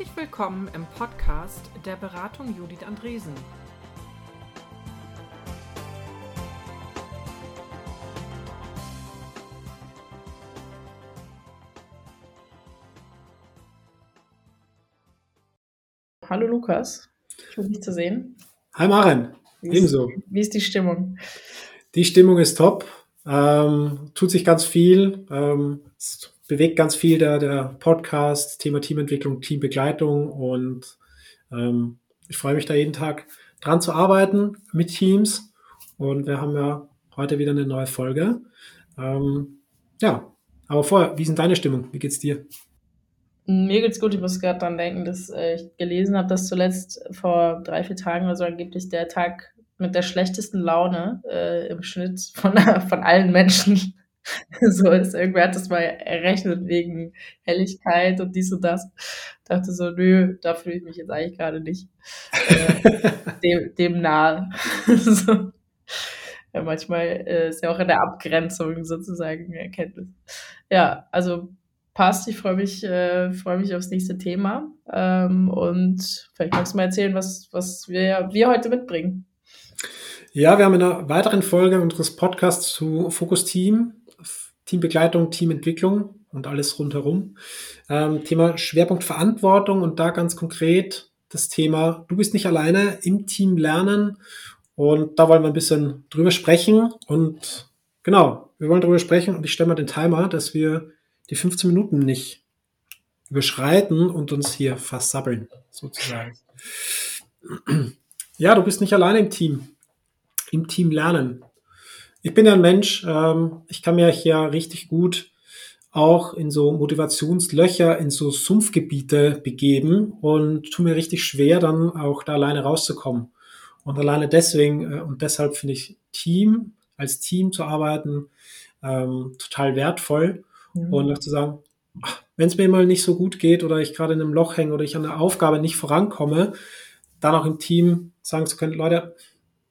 Herzlich willkommen im Podcast der Beratung Judith Andresen. Hallo Lukas, schön dich zu sehen. Hi Maren, wie ebenso. Ist, wie ist die Stimmung? Die Stimmung ist top, ähm, tut sich ganz viel, ähm, es bewegt ganz viel der, der Podcast, Thema Teamentwicklung, Teambegleitung und ähm, ich freue mich da jeden Tag dran zu arbeiten mit Teams und wir haben ja heute wieder eine neue Folge. Ähm, ja, aber vorher, wie ist denn deine Stimmung? Wie geht's dir? Mir geht's gut. Ich muss gerade dran denken, dass äh, ich gelesen habe, dass zuletzt vor drei, vier Tagen oder so angeblich der Tag mit der schlechtesten Laune äh, im Schnitt von, von allen Menschen so ist. Irgendwer hat das mal errechnet wegen Helligkeit und dies und das. Dachte so, nö, da fühle ich mich jetzt eigentlich gerade nicht äh, dem, dem nahe. so. Ja, manchmal äh, ist ja auch in der Abgrenzung sozusagen eine Erkenntnis. Ja, also passt. Ich freue mich, äh, freue mich aufs nächste Thema. Ähm, und vielleicht magst du mal erzählen, was, was wir, wir heute mitbringen. Ja, wir haben in einer weiteren Folge unseres Podcasts zu Fokus Team, Teambegleitung, Teamentwicklung und alles rundherum. Ähm, Thema Schwerpunkt Verantwortung und da ganz konkret das Thema, du bist nicht alleine im Team lernen. Und da wollen wir ein bisschen drüber sprechen. Und genau, wir wollen drüber sprechen und ich stelle mal den Timer, dass wir die 15 Minuten nicht überschreiten und uns hier versabbeln, sozusagen. Ja, du bist nicht alleine im Team. Im Team lernen. Ich bin ja ein Mensch, ähm, ich kann mich ja richtig gut auch in so Motivationslöcher, in so Sumpfgebiete begeben und tue mir richtig schwer, dann auch da alleine rauszukommen. Und alleine deswegen äh, und deshalb finde ich Team, als Team zu arbeiten, ähm, total wertvoll. Mhm. Und auch zu sagen, wenn es mir mal nicht so gut geht oder ich gerade in einem Loch hänge oder ich an der Aufgabe nicht vorankomme, dann auch im Team sagen zu können, Leute,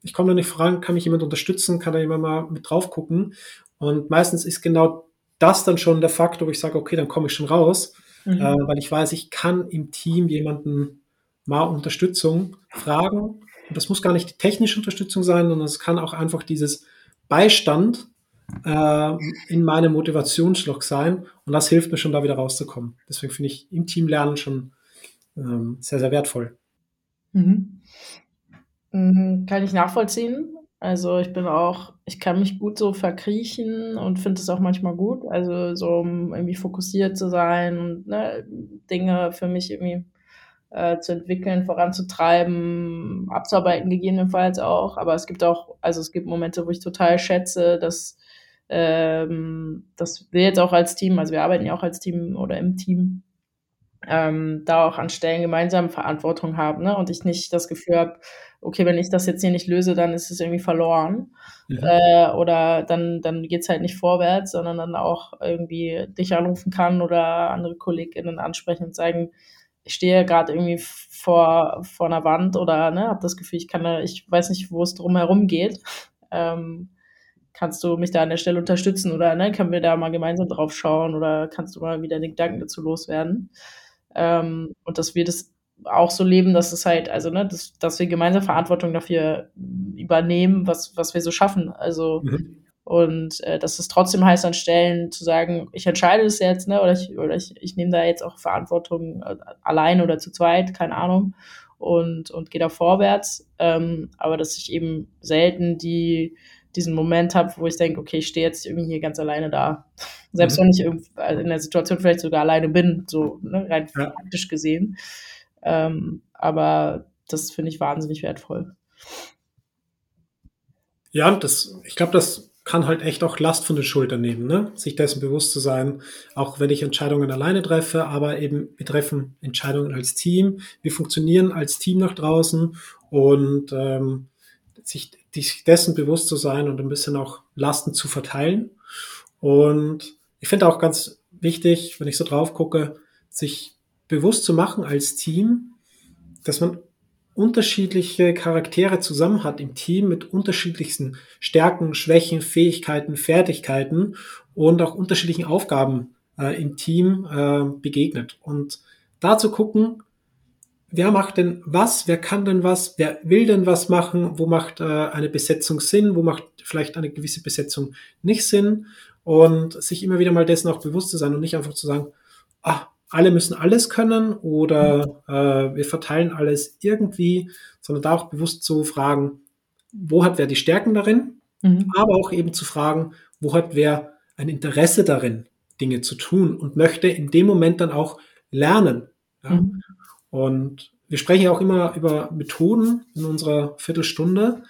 ich komme da nicht voran, kann mich jemand unterstützen, kann da jemand mal mit drauf gucken. Und meistens ist genau das dann schon der Faktor, wo ich sage, okay, dann komme ich schon raus, mhm. äh, weil ich weiß, ich kann im Team jemanden mal Unterstützung fragen. Und das muss gar nicht die technische Unterstützung sein, sondern es kann auch einfach dieses Beistand äh, in meinem Motivationsschlock sein. Und das hilft mir schon, da wieder rauszukommen. Deswegen finde ich im Team lernen schon ähm, sehr, sehr wertvoll. Mhm. Mhm, kann ich nachvollziehen. Also ich bin auch, ich kann mich gut so verkriechen und finde es auch manchmal gut. Also so um irgendwie fokussiert zu sein und ne, Dinge für mich irgendwie äh, zu entwickeln, voranzutreiben, abzuarbeiten gegebenenfalls auch. Aber es gibt auch, also es gibt Momente, wo ich total schätze, dass ähm, dass wir jetzt auch als Team, also wir arbeiten ja auch als Team oder im Team, ähm, da auch an Stellen gemeinsam Verantwortung haben ne? und ich nicht das Gefühl habe, okay, wenn ich das jetzt hier nicht löse, dann ist es irgendwie verloren ja. äh, oder dann, dann geht es halt nicht vorwärts, sondern dann auch irgendwie dich anrufen kann oder andere KollegInnen ansprechen und sagen, ich stehe gerade irgendwie vor, vor einer Wand oder ne, habe das Gefühl, ich kann da, ich weiß nicht, wo es drum herum geht. Ähm, kannst du mich da an der Stelle unterstützen oder ne, können wir da mal gemeinsam drauf schauen oder kannst du mal wieder den Gedanken dazu loswerden? Ähm, und dass wir das auch so leben, dass es halt, also, ne, dass, dass wir gemeinsam Verantwortung dafür übernehmen, was, was wir so schaffen. Also, mhm. und äh, dass es trotzdem heißt, an Stellen zu sagen, ich entscheide das jetzt, ne, oder ich, oder ich, ich nehme da jetzt auch Verantwortung äh, allein oder zu zweit, keine Ahnung, und, und gehe da vorwärts. Ähm, aber dass ich eben selten die diesen Moment habe, wo ich denke, okay, ich stehe jetzt irgendwie hier ganz alleine da. Selbst mhm. wenn ich also in der Situation vielleicht sogar alleine bin, so ne, rein ja. faktisch gesehen. Ähm, aber das finde ich wahnsinnig wertvoll. Ja, das, ich glaube, das kann halt echt auch Last von den Schultern nehmen, ne? sich dessen bewusst zu sein, auch wenn ich Entscheidungen alleine treffe, aber eben wir treffen Entscheidungen als Team, wir funktionieren als Team nach draußen und ähm, sich, sich dessen bewusst zu sein und ein bisschen auch Lasten zu verteilen. Und ich finde auch ganz wichtig, wenn ich so drauf gucke, sich bewusst zu machen als Team, dass man unterschiedliche Charaktere zusammen hat im Team mit unterschiedlichsten Stärken, Schwächen, Fähigkeiten, Fertigkeiten und auch unterschiedlichen Aufgaben äh, im Team äh, begegnet. Und da zu gucken, wer macht denn was, wer kann denn was, wer will denn was machen, wo macht äh, eine Besetzung Sinn, wo macht vielleicht eine gewisse Besetzung nicht Sinn und sich immer wieder mal dessen auch bewusst zu sein und nicht einfach zu sagen, ah, alle müssen alles können oder äh, wir verteilen alles irgendwie, sondern da auch bewusst zu fragen, wo hat wer die Stärken darin, mhm. aber auch eben zu fragen, wo hat wer ein Interesse darin, Dinge zu tun und möchte in dem Moment dann auch lernen. Ja? Mhm. Und wir sprechen ja auch immer über Methoden in unserer Viertelstunde.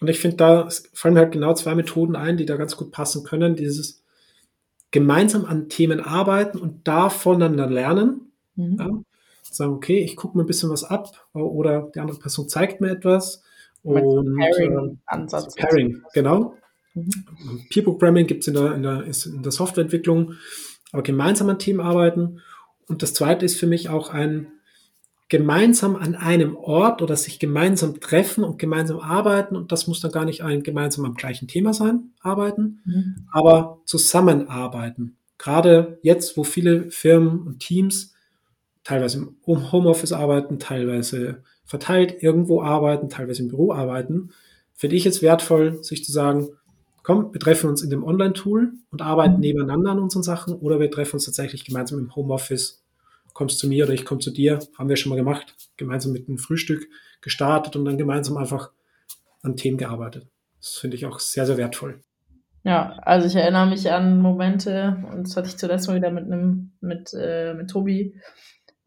Und ich finde, da fallen mir halt genau zwei Methoden ein, die da ganz gut passen können. Dieses gemeinsam an Themen arbeiten und da voneinander lernen. Mhm. Ja? Sagen, okay, ich gucke mir ein bisschen was ab oder die andere Person zeigt mir etwas. Und Pairing-Ansatz. Äh, Pairing, genau. Mhm. Peer Programming gibt es in der, in, der, in der Softwareentwicklung, aber gemeinsam an Themen arbeiten. Und das zweite ist für mich auch ein gemeinsam an einem Ort oder sich gemeinsam treffen und gemeinsam arbeiten. Und das muss dann gar nicht ein gemeinsam am gleichen Thema sein, arbeiten, mhm. aber zusammenarbeiten. Gerade jetzt, wo viele Firmen und Teams teilweise im Homeoffice arbeiten, teilweise verteilt irgendwo arbeiten, teilweise im Büro arbeiten, finde ich es wertvoll, sich zu sagen, komm, wir treffen uns in dem Online-Tool und arbeiten mhm. nebeneinander an unseren Sachen oder wir treffen uns tatsächlich gemeinsam im Homeoffice kommst zu mir oder ich komme zu dir, haben wir schon mal gemacht, gemeinsam mit einem Frühstück gestartet und dann gemeinsam einfach an Themen gearbeitet. Das finde ich auch sehr, sehr wertvoll. Ja, also ich erinnere mich an Momente, und das hatte ich zuletzt mal wieder mit einem, mit, äh, mit Tobi,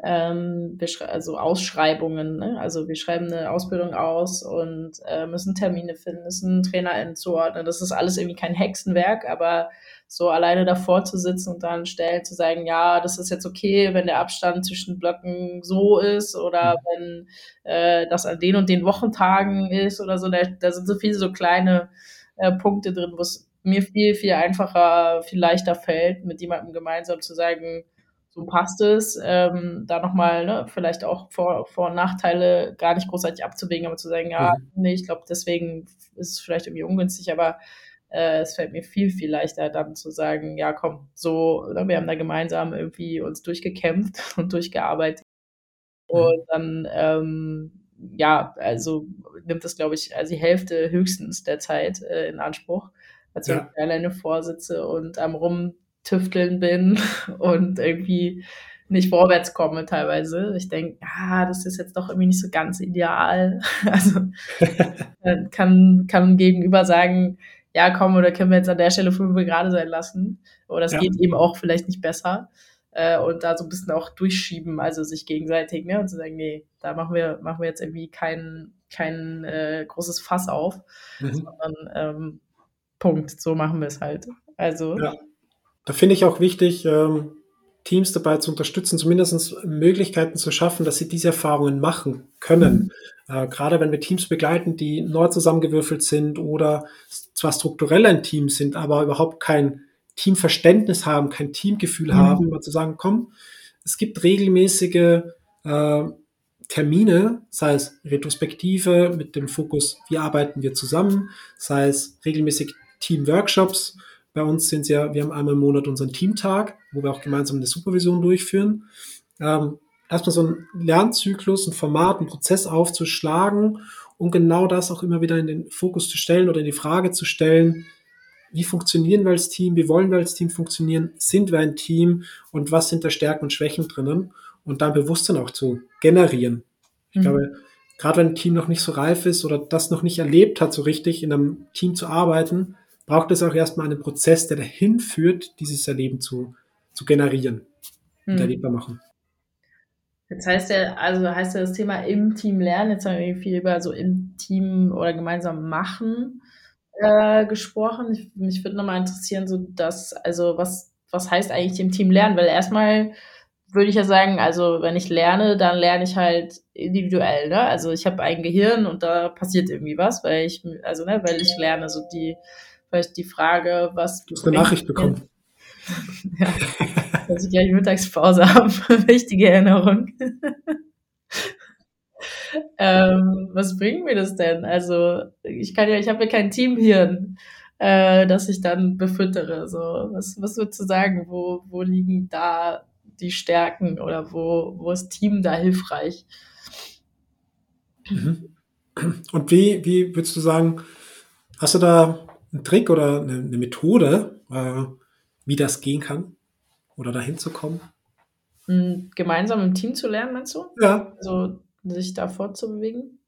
ähm, also Ausschreibungen. Ne? Also wir schreiben eine Ausbildung aus und äh, müssen Termine finden, müssen Trainer zuordnen. Das ist alles irgendwie kein Hexenwerk, aber so alleine davor zu sitzen und dann stellen zu sagen, ja, das ist jetzt okay, wenn der Abstand zwischen Blöcken so ist oder mhm. wenn äh, das an den und den Wochentagen ist oder so. Da, da sind so viele so kleine äh, Punkte drin, wo es mir viel, viel einfacher, viel leichter fällt, mit jemandem gemeinsam zu sagen, so passt es, ähm, da nochmal ne, vielleicht auch Vor-, Vor und Nachteile gar nicht großartig abzuwägen, aber zu sagen, ja, mhm. nee, ich glaube, deswegen ist es vielleicht irgendwie ungünstig, aber äh, es fällt mir viel, viel leichter dann zu sagen, ja komm, so, ne, wir haben da gemeinsam irgendwie uns durchgekämpft und durchgearbeitet. Mhm. Und dann, ähm, ja, also nimmt das, glaube ich, also die Hälfte höchstens der Zeit äh, in Anspruch, als ja. ich alleine vorsitze und am Rumtüfteln bin und irgendwie nicht vorwärts komme teilweise. Ich denke, ah, das ist jetzt doch irgendwie nicht so ganz ideal. Also kann, kann gegenüber sagen, ja, komm, oder können wir jetzt an der Stelle fünf gerade sein lassen? Oder es ja. geht eben auch vielleicht nicht besser. Äh, und da so ein bisschen auch durchschieben, also sich gegenseitig, ne? Und zu sagen, nee, da machen wir, machen wir jetzt irgendwie kein, kein äh, großes Fass auf, mhm. sondern ähm, Punkt, so machen wir es halt. Also. Ja. Da finde ich auch wichtig, ähm, Teams dabei zu unterstützen, zumindest Möglichkeiten zu schaffen, dass sie diese Erfahrungen machen können. Mhm. Äh, gerade wenn wir Teams begleiten, die neu zusammengewürfelt sind oder zwar strukturell ein Team sind, aber überhaupt kein Teamverständnis haben, kein Teamgefühl mhm. haben, mal zu sagen, komm, es gibt regelmäßige äh, Termine, sei es Retrospektive mit dem Fokus, wie arbeiten wir zusammen, sei es regelmäßig Teamworkshops, bei uns sind ja, wir haben einmal im Monat unseren Teamtag, wo wir auch gemeinsam eine Supervision durchführen. Ähm, erstmal so ein Lernzyklus, ein Format, ein Prozess aufzuschlagen und genau das auch immer wieder in den Fokus zu stellen oder in die Frage zu stellen, wie funktionieren wir als Team, wie wollen wir als Team funktionieren, sind wir ein Team und was sind da Stärken und Schwächen drinnen und dann Bewusstsein auch zu generieren. Ich mhm. glaube, gerade wenn ein Team noch nicht so reif ist oder das noch nicht erlebt hat, so richtig in einem Team zu arbeiten, braucht es auch erstmal einen Prozess, der dahin führt, dieses Erleben zu, zu generieren und hm. erlebbar machen. Jetzt heißt ja, also heißt ja das Thema im Team lernen, jetzt haben wir viel über so im Team oder gemeinsam machen äh, gesprochen. Ich, mich würde nochmal interessieren, so dass, also was, was heißt eigentlich im Team lernen? Weil erstmal würde ich ja sagen, also wenn ich lerne, dann lerne ich halt individuell, ne? Also ich habe ein Gehirn und da passiert irgendwie was, weil ich, also ne, weil ich lerne, so die vielleicht die Frage, was du. hast eine Nachricht bekommen. ja, dass ich gleich Mittagspause habe. Wichtige Erinnerung. ähm, was bringt mir das denn? Also, ich kann ja, ich habe ja kein Teamhirn, äh, das ich dann befüttere. So, was, was würdest du sagen? Wo, wo liegen da die Stärken oder wo, wo ist Team da hilfreich? Mhm. Und wie, wie würdest du sagen, hast du da einen Trick oder eine, eine Methode, äh, wie das gehen kann oder dahin zu kommen? Hm, gemeinsam im Team zu lernen, meinst du? Ja. Also sich da fortzubewegen?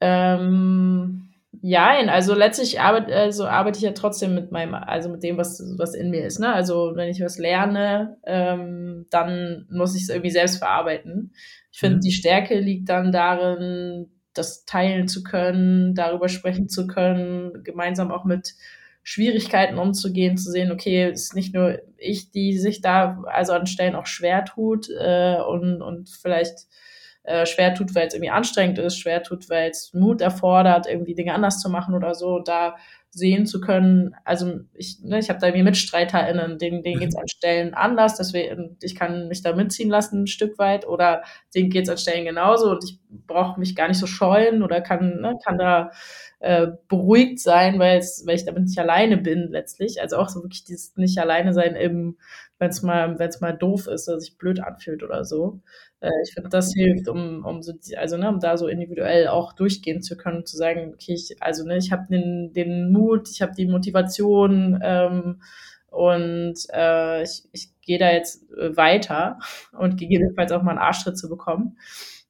Ähm, ja, also letztlich arbeite, also arbeite ich ja trotzdem mit meinem, also mit dem, was, was in mir ist. Ne? Also wenn ich was lerne, ähm, dann muss ich es irgendwie selbst verarbeiten. Ich finde, mhm. die Stärke liegt dann darin, das teilen zu können, darüber sprechen zu können, gemeinsam auch mit Schwierigkeiten umzugehen, zu sehen, okay, es ist nicht nur ich, die sich da also an Stellen auch schwer tut äh, und, und vielleicht äh, schwer tut, weil es irgendwie anstrengend ist, schwer tut, weil es Mut erfordert, irgendwie Dinge anders zu machen oder so, da sehen zu können. Also ich, ne, ich habe da irgendwie MitstreiterInnen, denen, denen geht es an Stellen anders, deswegen ich kann mich da mitziehen lassen ein Stück weit oder denen geht es an Stellen genauso und ich brauche mich gar nicht so scheuen oder kann, ne, kann da äh, beruhigt sein, weil weil ich damit nicht alleine bin letztlich. Also auch so wirklich dieses nicht alleine sein im, wenn es mal, wenn es mal doof ist, dass sich blöd anfühlt oder so. Äh, ich finde, das hilft, um, um so, also ne, um da so individuell auch durchgehen zu können, zu sagen, okay, ich, also ne, ich habe den, den Mut, ich habe die Motivation ähm, und äh, ich, ich gehe da jetzt äh, weiter und gegebenenfalls auch mal einen Arschtritt zu bekommen.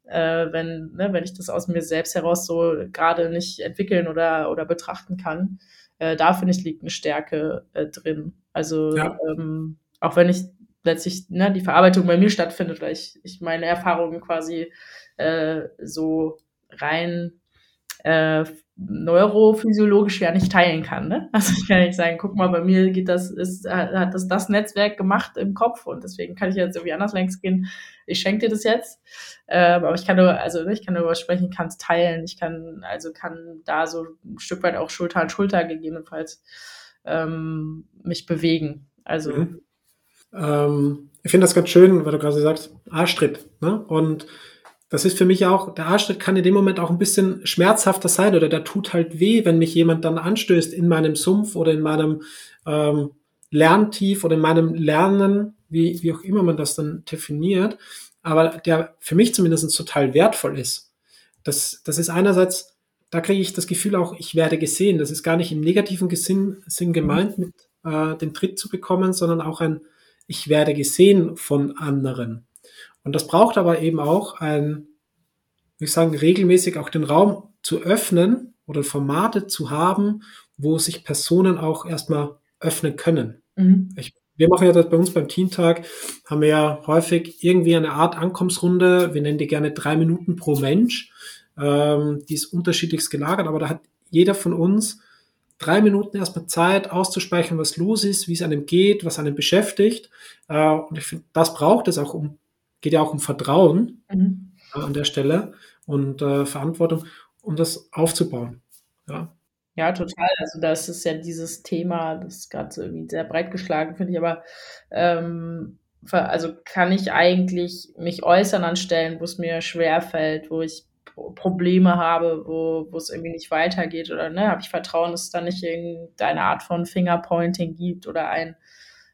Äh, wenn, ne, wenn ich das aus mir selbst heraus so gerade nicht entwickeln oder, oder betrachten kann. Äh, da finde ich, liegt eine Stärke äh, drin. Also ja. ähm, auch wenn ich letztlich ne, die Verarbeitung bei mir stattfindet, weil ich, ich meine Erfahrungen quasi äh, so rein äh, neurophysiologisch ja nicht teilen kann. Ne? Also ich kann nicht sagen, guck mal, bei mir geht das, ist, hat das das Netzwerk gemacht im Kopf und deswegen kann ich jetzt irgendwie anders längs gehen. Ich schenke dir das jetzt. Ähm, aber ich kann nur, also ne, ich kann darüber sprechen, kann es teilen, ich kann, also kann da so ein Stück weit auch Schulter an Schulter gegebenenfalls ähm, mich bewegen. Also mhm. Ähm, ich finde das ganz schön, weil du gerade sagst, Arschtritt. Ne? Und das ist für mich auch, der Arschtritt kann in dem Moment auch ein bisschen schmerzhafter sein oder der tut halt weh, wenn mich jemand dann anstößt in meinem Sumpf oder in meinem ähm, Lerntief oder in meinem Lernen, wie, wie auch immer man das dann definiert, aber der für mich zumindest total wertvoll ist. Das, das ist einerseits, da kriege ich das Gefühl auch, ich werde gesehen. Das ist gar nicht im negativen Sinn, Sinn gemeint, mit äh, den Tritt zu bekommen, sondern auch ein, ich werde gesehen von anderen. Und das braucht aber eben auch ein, wie ich sagen, regelmäßig auch den Raum zu öffnen oder Formate zu haben, wo sich Personen auch erstmal öffnen können. Mhm. Ich, wir machen ja das bei uns beim Teamtag, haben wir ja häufig irgendwie eine Art Ankommensrunde. Wir nennen die gerne drei Minuten pro Mensch. Ähm, die ist unterschiedlichst gelagert, aber da hat jeder von uns drei Minuten erstmal Zeit auszusprechen, was los ist, wie es einem geht, was einem beschäftigt. Äh, und ich finde, das braucht es auch um, geht ja auch um Vertrauen mhm. äh, an der Stelle und äh, Verantwortung, um das aufzubauen. Ja. Ja, total. Also das ist ja dieses Thema, das ist gerade so irgendwie sehr breit geschlagen, finde ich, aber ähm, also kann ich eigentlich mich äußern an Stellen, wo es mir schwer fällt, wo ich Probleme habe, wo, wo es irgendwie nicht weitergeht oder ne, habe ich Vertrauen, dass es da nicht irgendeine Art von Fingerpointing gibt oder ein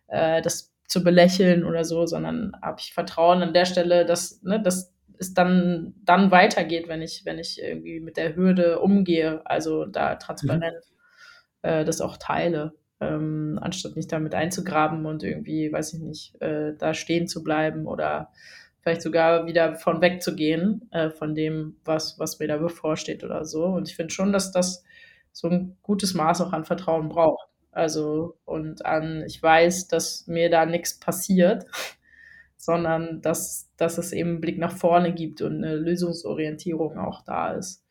äh, das zu belächeln oder so, sondern habe ich Vertrauen an der Stelle, dass, ne, dass es dann, dann weitergeht, wenn ich, wenn ich irgendwie mit der Hürde umgehe, also da transparent mhm. äh, das auch teile. Ähm, anstatt mich damit einzugraben und irgendwie, weiß ich nicht, äh, da stehen zu bleiben oder vielleicht sogar wieder von wegzugehen, äh, von dem, was, was mir da bevorsteht oder so. Und ich finde schon, dass das so ein gutes Maß auch an Vertrauen braucht. Also, und an, ich weiß, dass mir da nichts passiert, sondern dass, dass es eben einen Blick nach vorne gibt und eine Lösungsorientierung auch da ist.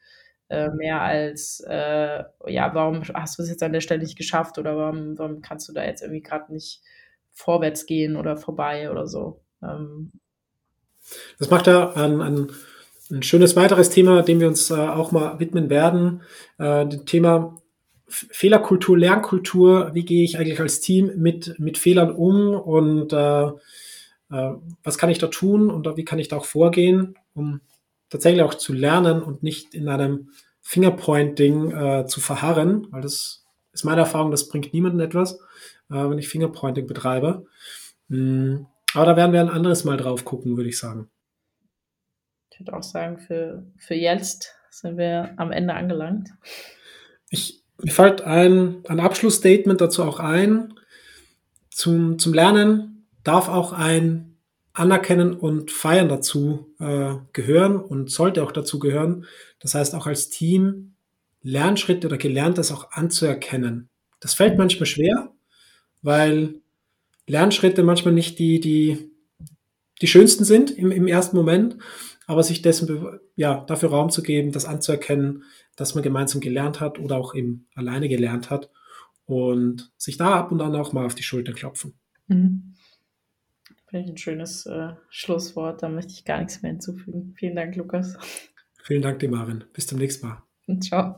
Äh, mehr als, äh, ja, warum hast du es jetzt an der Stelle nicht geschafft oder warum, warum kannst du da jetzt irgendwie gerade nicht vorwärts gehen oder vorbei oder so. Ähm, das macht ja ein, ein, ein schönes weiteres Thema, dem wir uns äh, auch mal widmen werden. Äh, das Thema Fehlerkultur, Lernkultur. Wie gehe ich eigentlich als Team mit, mit Fehlern um und äh, äh, was kann ich da tun und wie kann ich da auch vorgehen, um tatsächlich auch zu lernen und nicht in einem Fingerpointing äh, zu verharren, weil das ist meine Erfahrung, das bringt niemandem etwas, äh, wenn ich Fingerpointing betreibe. Hm. Aber da werden wir ein anderes Mal drauf gucken, würde ich sagen. würde auch sagen, für, für jetzt sind wir am Ende angelangt. Ich, mir fällt ein, ein Abschlussstatement dazu auch ein. Zum, zum Lernen darf auch ein Anerkennen und Feiern dazu äh, gehören und sollte auch dazu gehören. Das heißt auch als Team Lernschritte oder Gelerntes auch anzuerkennen. Das fällt manchmal schwer, weil Lernschritte manchmal nicht die, die, die schönsten sind im, im ersten Moment, aber sich dessen, ja, dafür Raum zu geben, das anzuerkennen, dass man gemeinsam gelernt hat oder auch eben alleine gelernt hat und sich da ab und an auch mal auf die Schulter klopfen. Mhm. Finde ich ein schönes äh, Schlusswort, da möchte ich gar nichts mehr hinzufügen. Vielen Dank, Lukas. Vielen Dank, Demarin. Bis zum nächsten Mal. Ciao.